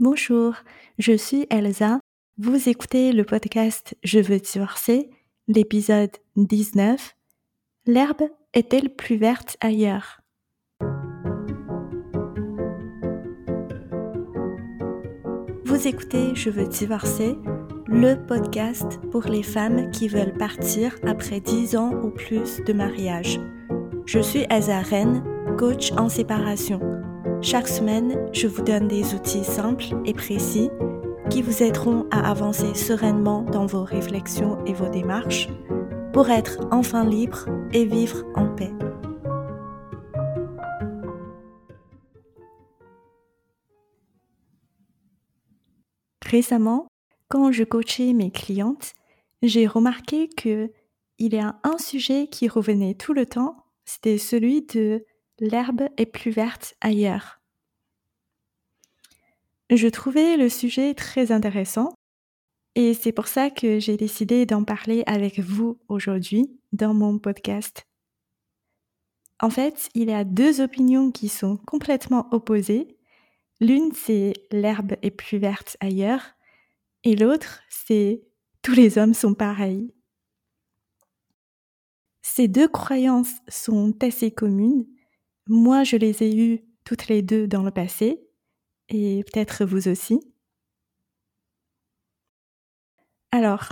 Bonjour, je suis Elsa. Vous écoutez le podcast Je veux divorcer, l'épisode 19. L'herbe est-elle plus verte ailleurs? Vous écoutez Je veux divorcer, le podcast pour les femmes qui veulent partir après 10 ans ou plus de mariage. Je suis Elsa Rennes, coach en séparation. Chaque semaine, je vous donne des outils simples et précis qui vous aideront à avancer sereinement dans vos réflexions et vos démarches pour être enfin libre et vivre en paix. Récemment, quand je coachais mes clientes, j'ai remarqué que il y a un sujet qui revenait tout le temps, c'était celui de L'herbe est plus verte ailleurs. Je trouvais le sujet très intéressant et c'est pour ça que j'ai décidé d'en parler avec vous aujourd'hui dans mon podcast. En fait, il y a deux opinions qui sont complètement opposées. L'une, c'est l'herbe est plus verte ailleurs et l'autre, c'est tous les hommes sont pareils. Ces deux croyances sont assez communes moi, je les ai eues toutes les deux dans le passé, et peut-être vous aussi. Alors,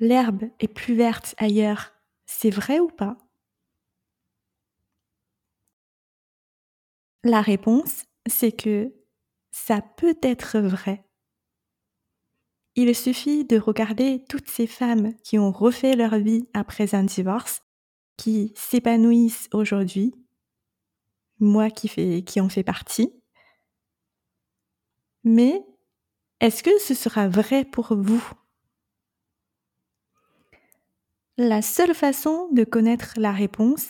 l'herbe est plus verte ailleurs, c'est vrai ou pas? La réponse, c'est que ça peut être vrai. Il suffit de regarder toutes ces femmes qui ont refait leur vie après un divorce, qui s'épanouissent aujourd'hui moi qui, en fais partie. Mais est-ce que ce sera vrai pour vous? La seule façon de connaître la réponse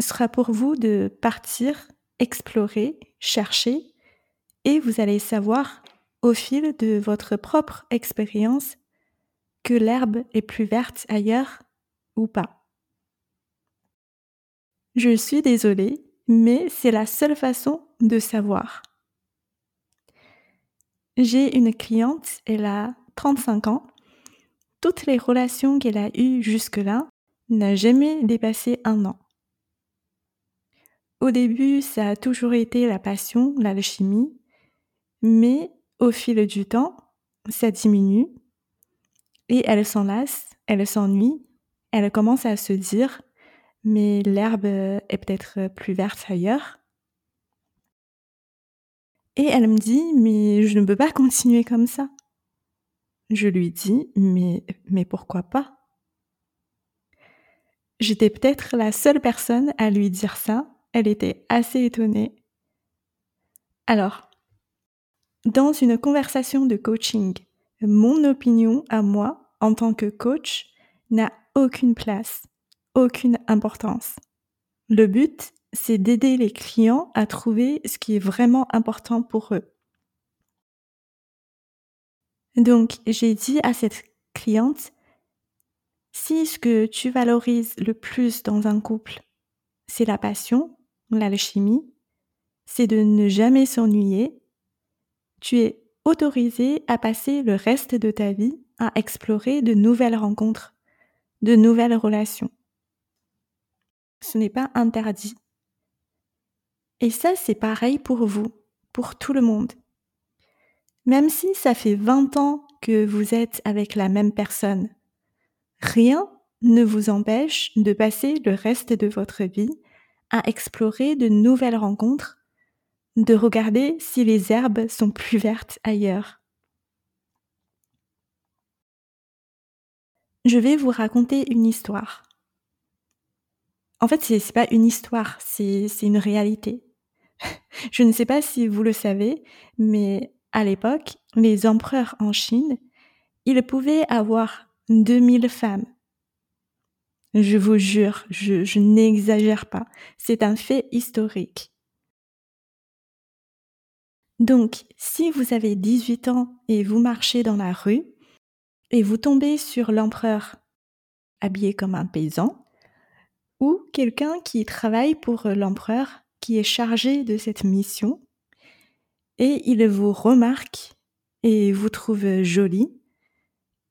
sera pour vous de partir, explorer, chercher, et vous allez savoir au fil de votre propre expérience que l'herbe est plus verte ailleurs ou pas. Je suis désolée, mais c'est la seule façon de savoir. J'ai une cliente, elle a 35 ans. Toutes les relations qu'elle a eues jusque-là n'ont jamais dépassé un an. Au début, ça a toujours été la passion, l'alchimie, mais au fil du temps, ça diminue et elle s'en lasse, elle s'ennuie, elle commence à se dire mais l'herbe est peut-être plus verte ailleurs. Et elle me dit, mais je ne peux pas continuer comme ça. Je lui dis, mais, mais pourquoi pas? J'étais peut-être la seule personne à lui dire ça. Elle était assez étonnée. Alors, dans une conversation de coaching, mon opinion à moi, en tant que coach, n'a aucune place aucune importance. Le but, c'est d'aider les clients à trouver ce qui est vraiment important pour eux. Donc, j'ai dit à cette cliente, si ce que tu valorises le plus dans un couple, c'est la passion, l'alchimie, c'est de ne jamais s'ennuyer, tu es autorisé à passer le reste de ta vie à explorer de nouvelles rencontres, de nouvelles relations. Ce n'est pas interdit. Et ça, c'est pareil pour vous, pour tout le monde. Même si ça fait 20 ans que vous êtes avec la même personne, rien ne vous empêche de passer le reste de votre vie à explorer de nouvelles rencontres, de regarder si les herbes sont plus vertes ailleurs. Je vais vous raconter une histoire. En fait, c'est, pas une histoire, c'est, c'est une réalité. Je ne sais pas si vous le savez, mais à l'époque, les empereurs en Chine, ils pouvaient avoir 2000 femmes. Je vous jure, je, je n'exagère pas. C'est un fait historique. Donc, si vous avez 18 ans et vous marchez dans la rue et vous tombez sur l'empereur habillé comme un paysan, ou quelqu'un qui travaille pour l'empereur, qui est chargé de cette mission, et il vous remarque et vous trouve jolie.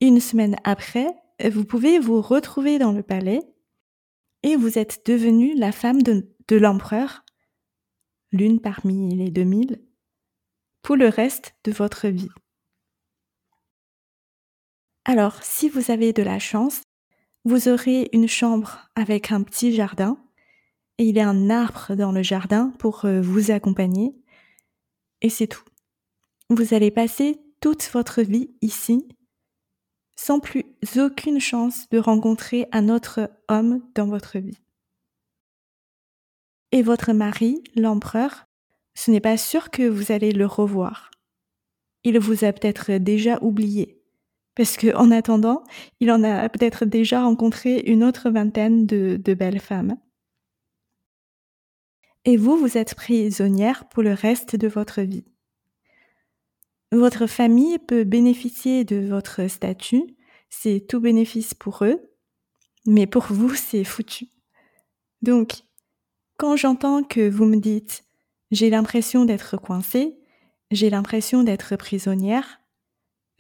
Une semaine après, vous pouvez vous retrouver dans le palais et vous êtes devenue la femme de, de l'empereur, l'une parmi les 2000, pour le reste de votre vie. Alors, si vous avez de la chance, vous aurez une chambre avec un petit jardin et il y a un arbre dans le jardin pour euh, vous accompagner et c'est tout. Vous allez passer toute votre vie ici sans plus aucune chance de rencontrer un autre homme dans votre vie. Et votre mari, l'empereur, ce n'est pas sûr que vous allez le revoir. Il vous a peut-être déjà oublié, parce que en attendant, il en a peut-être déjà rencontré une autre vingtaine de, belles femmes. Et vous, vous êtes prisonnière pour le reste de votre vie. Votre famille peut bénéficier de votre statut, c'est tout bénéfice pour eux, mais pour vous, c'est foutu. Donc, quand j'entends que vous me dites j'ai l'impression d'être coincée, j'ai l'impression d'être prisonnière,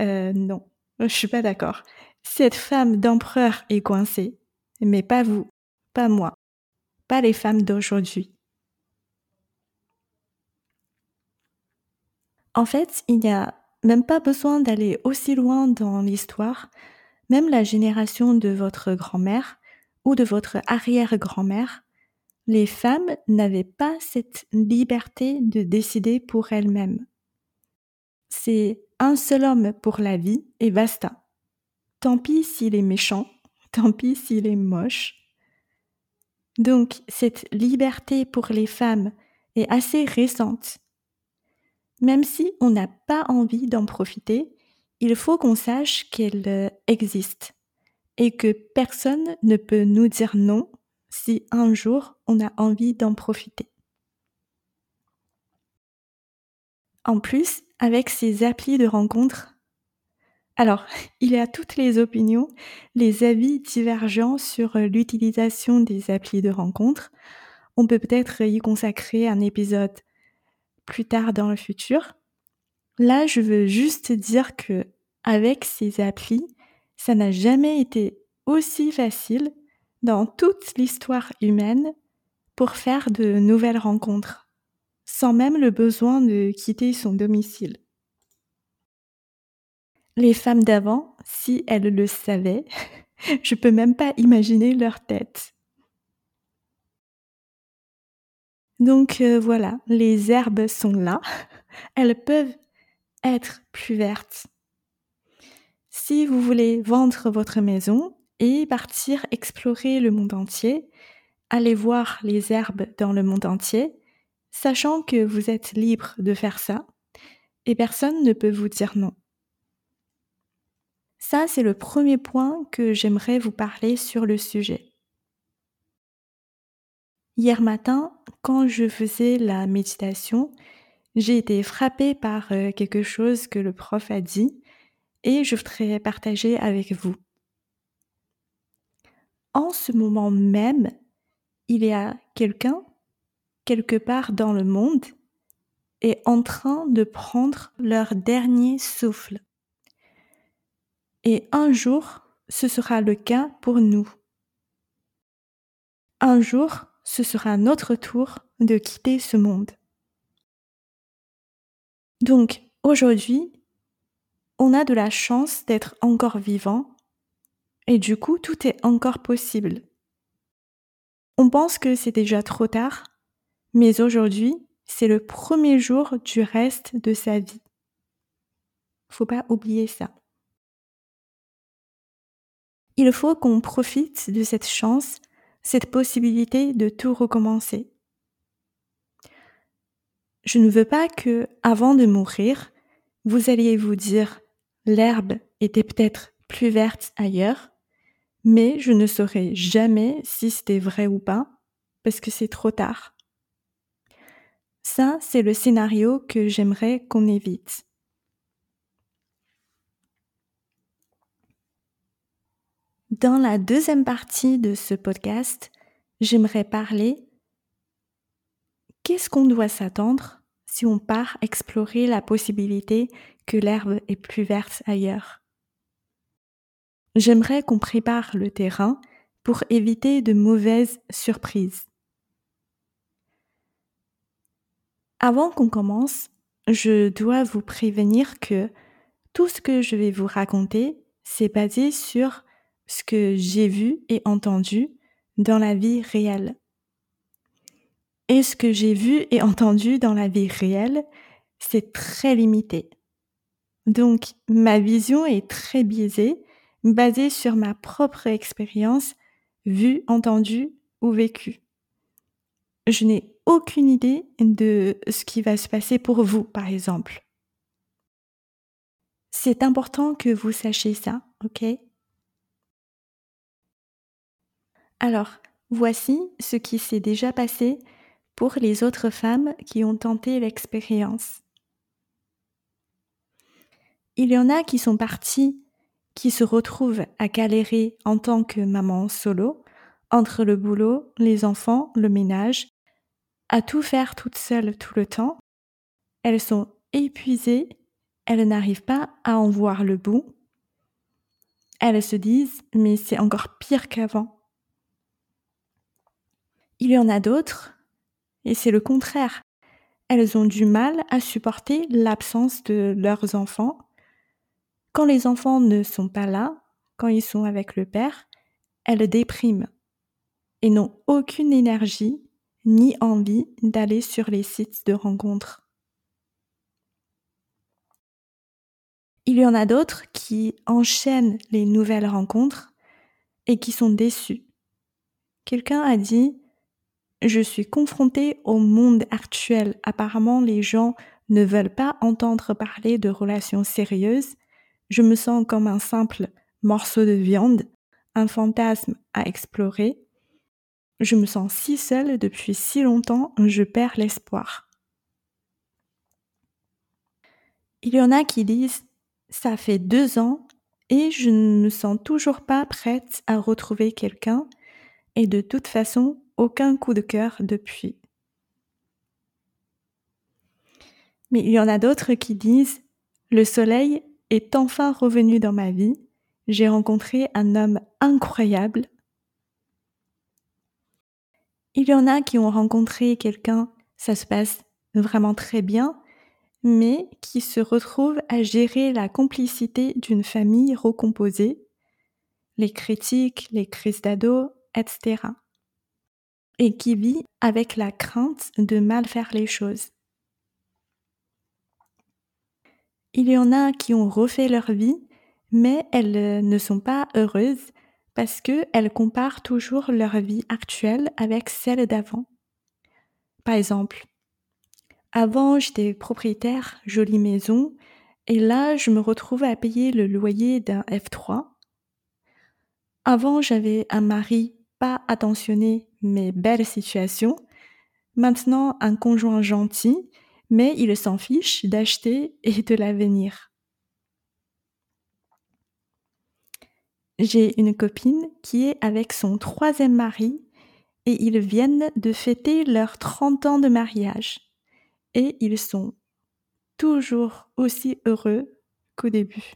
euh, non, je suis pas d'accord. Cette femme d'empereur est coincée, mais pas vous, pas moi, pas les femmes d'aujourd'hui. En fait, il n'y a même pas besoin d'aller aussi loin dans l'histoire. Même la génération de votre grand-mère ou de votre arrière-grand-mère, les femmes n'avaient pas cette liberté de décider pour elles-mêmes. C'est un seul homme pour la vie et basta. Tant pis s'il est méchant, tant pis s'il est moche. Donc cette liberté pour les femmes est assez récente même si on n'a pas envie d'en profiter, il faut qu'on sache qu'elle euh, existe et que personne ne peut nous dire non si un jour on a envie d'en profiter. En plus, avec ces applis de rencontres, alors, il y a toutes les opinions, les avis divergents sur euh, l'utilisation des applis de rencontres. On peut peut-être y consacrer un épisode plus tard dans le futur. Là, je veux juste dire que avec ces applis, ça n'a jamais été aussi facile dans toute l'histoire humaine pour faire de nouvelles rencontres, sans même le besoin de quitter son domicile. Les femmes d'avant, si elles le savaient, je peux même pas imaginer leur tête. Donc euh, voilà, les herbes sont là. Elles peuvent être plus vertes. Si vous voulez vendre votre maison et partir explorer le monde entier, allez voir les herbes dans le monde entier, sachant que vous êtes libre de faire ça et personne ne peut vous dire non. Ça, c'est le premier point que j'aimerais vous parler sur le sujet. Hier matin, quand je faisais la méditation, j'ai été frappée par euh, quelque chose que le prof a dit et je voudrais partager avec vous. En ce moment même, il y a quelqu'un, quelque part dans le monde, est en train de prendre leur dernier souffle. Et un jour, ce sera le cas pour nous. Un jour, ce sera notre tour de quitter ce monde. Donc, aujourd'hui, on a de la chance d'être encore vivant et du coup, tout est encore possible. On pense que c'est déjà trop tard, mais aujourd'hui, c'est le premier jour du reste de sa vie. Faut pas oublier ça. Il faut qu'on profite de cette chance cette possibilité de tout recommencer. Je ne veux pas que, avant de mourir, vous alliez vous dire l'herbe était peut-être plus verte ailleurs, mais je ne saurais jamais si c'était vrai ou pas, parce que c'est trop tard. Ça, c'est le scénario que j'aimerais qu'on évite. Dans la deuxième partie de ce podcast, j'aimerais parler qu'est-ce qu'on doit s'attendre si on part explorer la possibilité que l'herbe est plus verte ailleurs. J'aimerais qu'on prépare le terrain pour éviter de mauvaises surprises. Avant qu'on commence, je dois vous prévenir que tout ce que je vais vous raconter, c'est basé sur ce que j'ai vu et entendu dans la vie réelle. Et ce que j'ai vu et entendu dans la vie réelle, c'est très limité. Donc, ma vision est très biaisée, basée sur ma propre expérience, vue, entendue ou vécue. Je n'ai aucune idée de ce qui va se passer pour vous, par exemple. C'est important que vous sachiez ça, ok? Alors, voici ce qui s'est déjà passé pour les autres femmes qui ont tenté l'expérience. Il y en a qui sont parties, qui se retrouvent à galérer en tant que maman solo, entre le boulot, les enfants, le ménage, à tout faire toute seule tout le temps. Elles sont épuisées, elles n'arrivent pas à en voir le bout. Elles se disent, mais c'est encore pire qu'avant. Il y en a d'autres et c'est le contraire. Elles ont du mal à supporter l'absence de leurs enfants. Quand les enfants ne sont pas là, quand ils sont avec le père, elles dépriment et n'ont aucune énergie ni envie d'aller sur les sites de rencontres. Il y en a d'autres qui enchaînent les nouvelles rencontres et qui sont déçus. Quelqu'un a dit je suis confrontée au monde actuel. Apparemment, les gens ne veulent pas entendre parler de relations sérieuses. Je me sens comme un simple morceau de viande, un fantasme à explorer. Je me sens si seule depuis si longtemps, je perds l'espoir. Il y en a qui disent ça fait deux ans et je ne me sens toujours pas prête à retrouver quelqu'un et de toute façon aucun coup de cœur depuis. Mais il y en a d'autres qui disent Le soleil est enfin revenu dans ma vie. J'ai rencontré un homme incroyable. Il y en a qui ont rencontré quelqu'un, ça se passe vraiment très bien, mais qui se retrouvent à gérer la complicité d'une famille recomposée, les critiques, les crises d'ado, etc et qui vit avec la crainte de mal faire les choses. Il y en a qui ont refait leur vie, mais elles ne sont pas heureuses parce qu'elles comparent toujours leur vie actuelle avec celle d'avant. Par exemple, avant j'étais propriétaire, jolie maison, et là je me retrouve à payer le loyer d'un F3. Avant j'avais un mari pas attentionné mais belle situation. Maintenant, un conjoint gentil, mais il s'en fiche d'acheter et de l'avenir. J'ai une copine qui est avec son troisième mari et ils viennent de fêter leurs 30 ans de mariage. Et ils sont toujours aussi heureux qu'au début.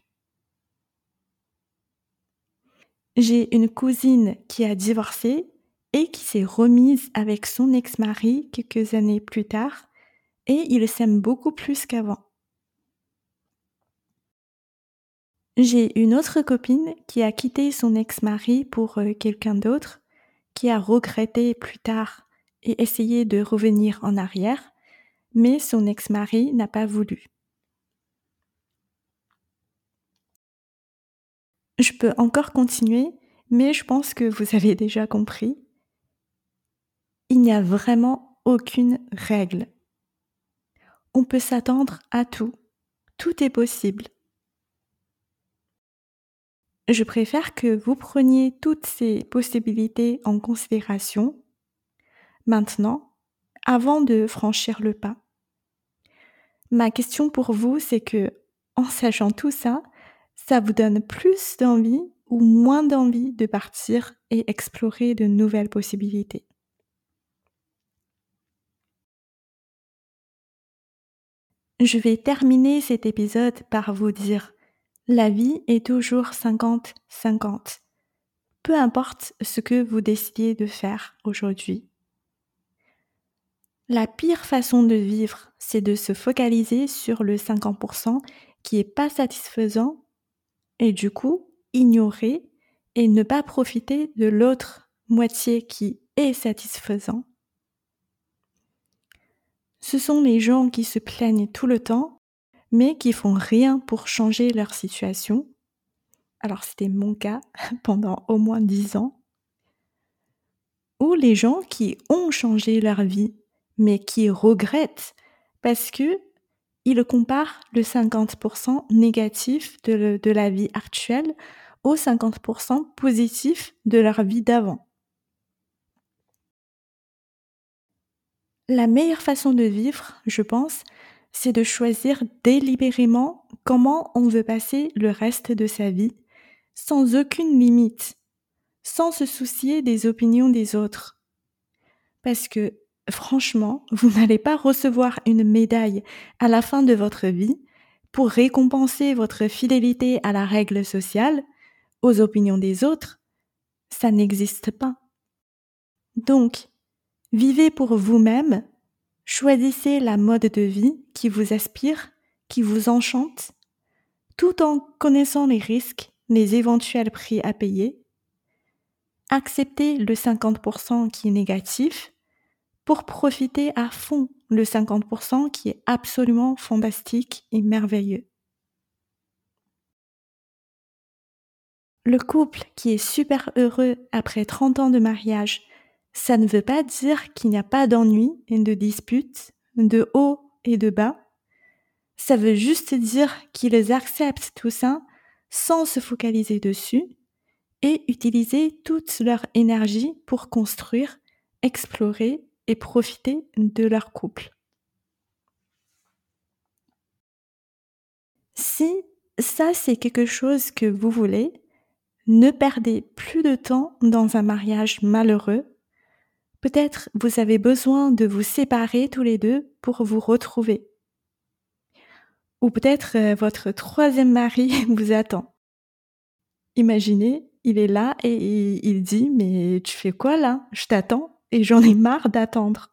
J'ai une cousine qui a divorcé et qui s'est remise avec son ex-mari quelques années plus tard et ils s'aiment beaucoup plus qu'avant. J'ai une autre copine qui a quitté son ex-mari pour euh, quelqu'un d'autre, qui a regretté plus tard et essayé de revenir en arrière, mais son ex-mari n'a pas voulu. Je peux encore continuer, mais je pense que vous avez déjà compris il n'y a vraiment aucune règle. On peut s'attendre à tout. Tout est possible. Je préfère que vous preniez toutes ces possibilités en considération maintenant, avant de franchir le pas. Ma question pour vous, c'est que, en sachant tout ça, ça vous donne plus d'envie ou moins d'envie de partir et explorer de nouvelles possibilités? je vais terminer cet épisode par vous dire la vie est toujours 50-50. Peu importe ce que vous décidez de faire aujourd'hui. La pire façon de vivre, c'est de se focaliser sur le 50% qui est pas satisfaisant et du coup ignorer et ne pas profiter de l'autre moitié qui est satisfaisant. Ce sont les gens qui se plaignent tout le temps, mais qui font rien pour changer leur situation. Alors c'était mon cas pendant au moins dix ans. Ou les gens qui ont changé leur vie mais qui regrettent parce que ils comparent le 50% négatif de, de la vie actuelle au 50% positif de leur vie d'avant. La meilleure façon de vivre, je pense, c'est de choisir délibérément comment on veut passer le reste de sa vie, sans aucune limite, sans se soucier des opinions des autres. Parce que franchement, vous n'allez pas recevoir une médaille à la fin de votre vie pour récompenser votre fidélité à la règle sociale, aux opinions des autres. Ça n'existe pas. Donc, vivez pour vous-même, choisissez la mode de vie qui vous aspire, qui vous enchante, tout en connaissant les risques, les éventuels prix à payer. Acceptez le 50% qui est négatif pour profiter à fond le 50% qui est absolument fantastique et merveilleux. Le couple qui est super heureux après 30 ans de mariage, ça ne veut pas dire qu'il n'y a pas d'ennui et de disputes, de haut et de bas. Ça veut juste dire qu'ils acceptent tout ça sans se focaliser dessus et utiliser toute leur énergie pour construire, explorer et profiter de leur couple. Si ça c'est quelque chose que vous voulez, ne perdez plus de temps dans un mariage malheureux. Peut-être vous avez besoin de vous séparer tous les deux pour vous retrouver. Ou peut-être euh, votre troisième mari vous attend. Imaginez, il est là et il dit Mais tu fais quoi là? Je t'attends et j'en ai marre d'attendre.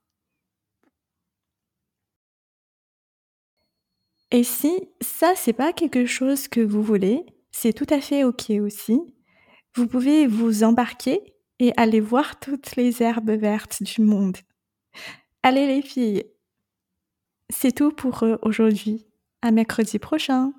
Et si ça, c'est pas quelque chose que vous voulez, c'est tout à fait ok aussi. Vous pouvez vous embarquer et aller voir toutes les herbes vertes du monde. Allez les filles, c'est tout pour aujourd'hui. À mercredi prochain.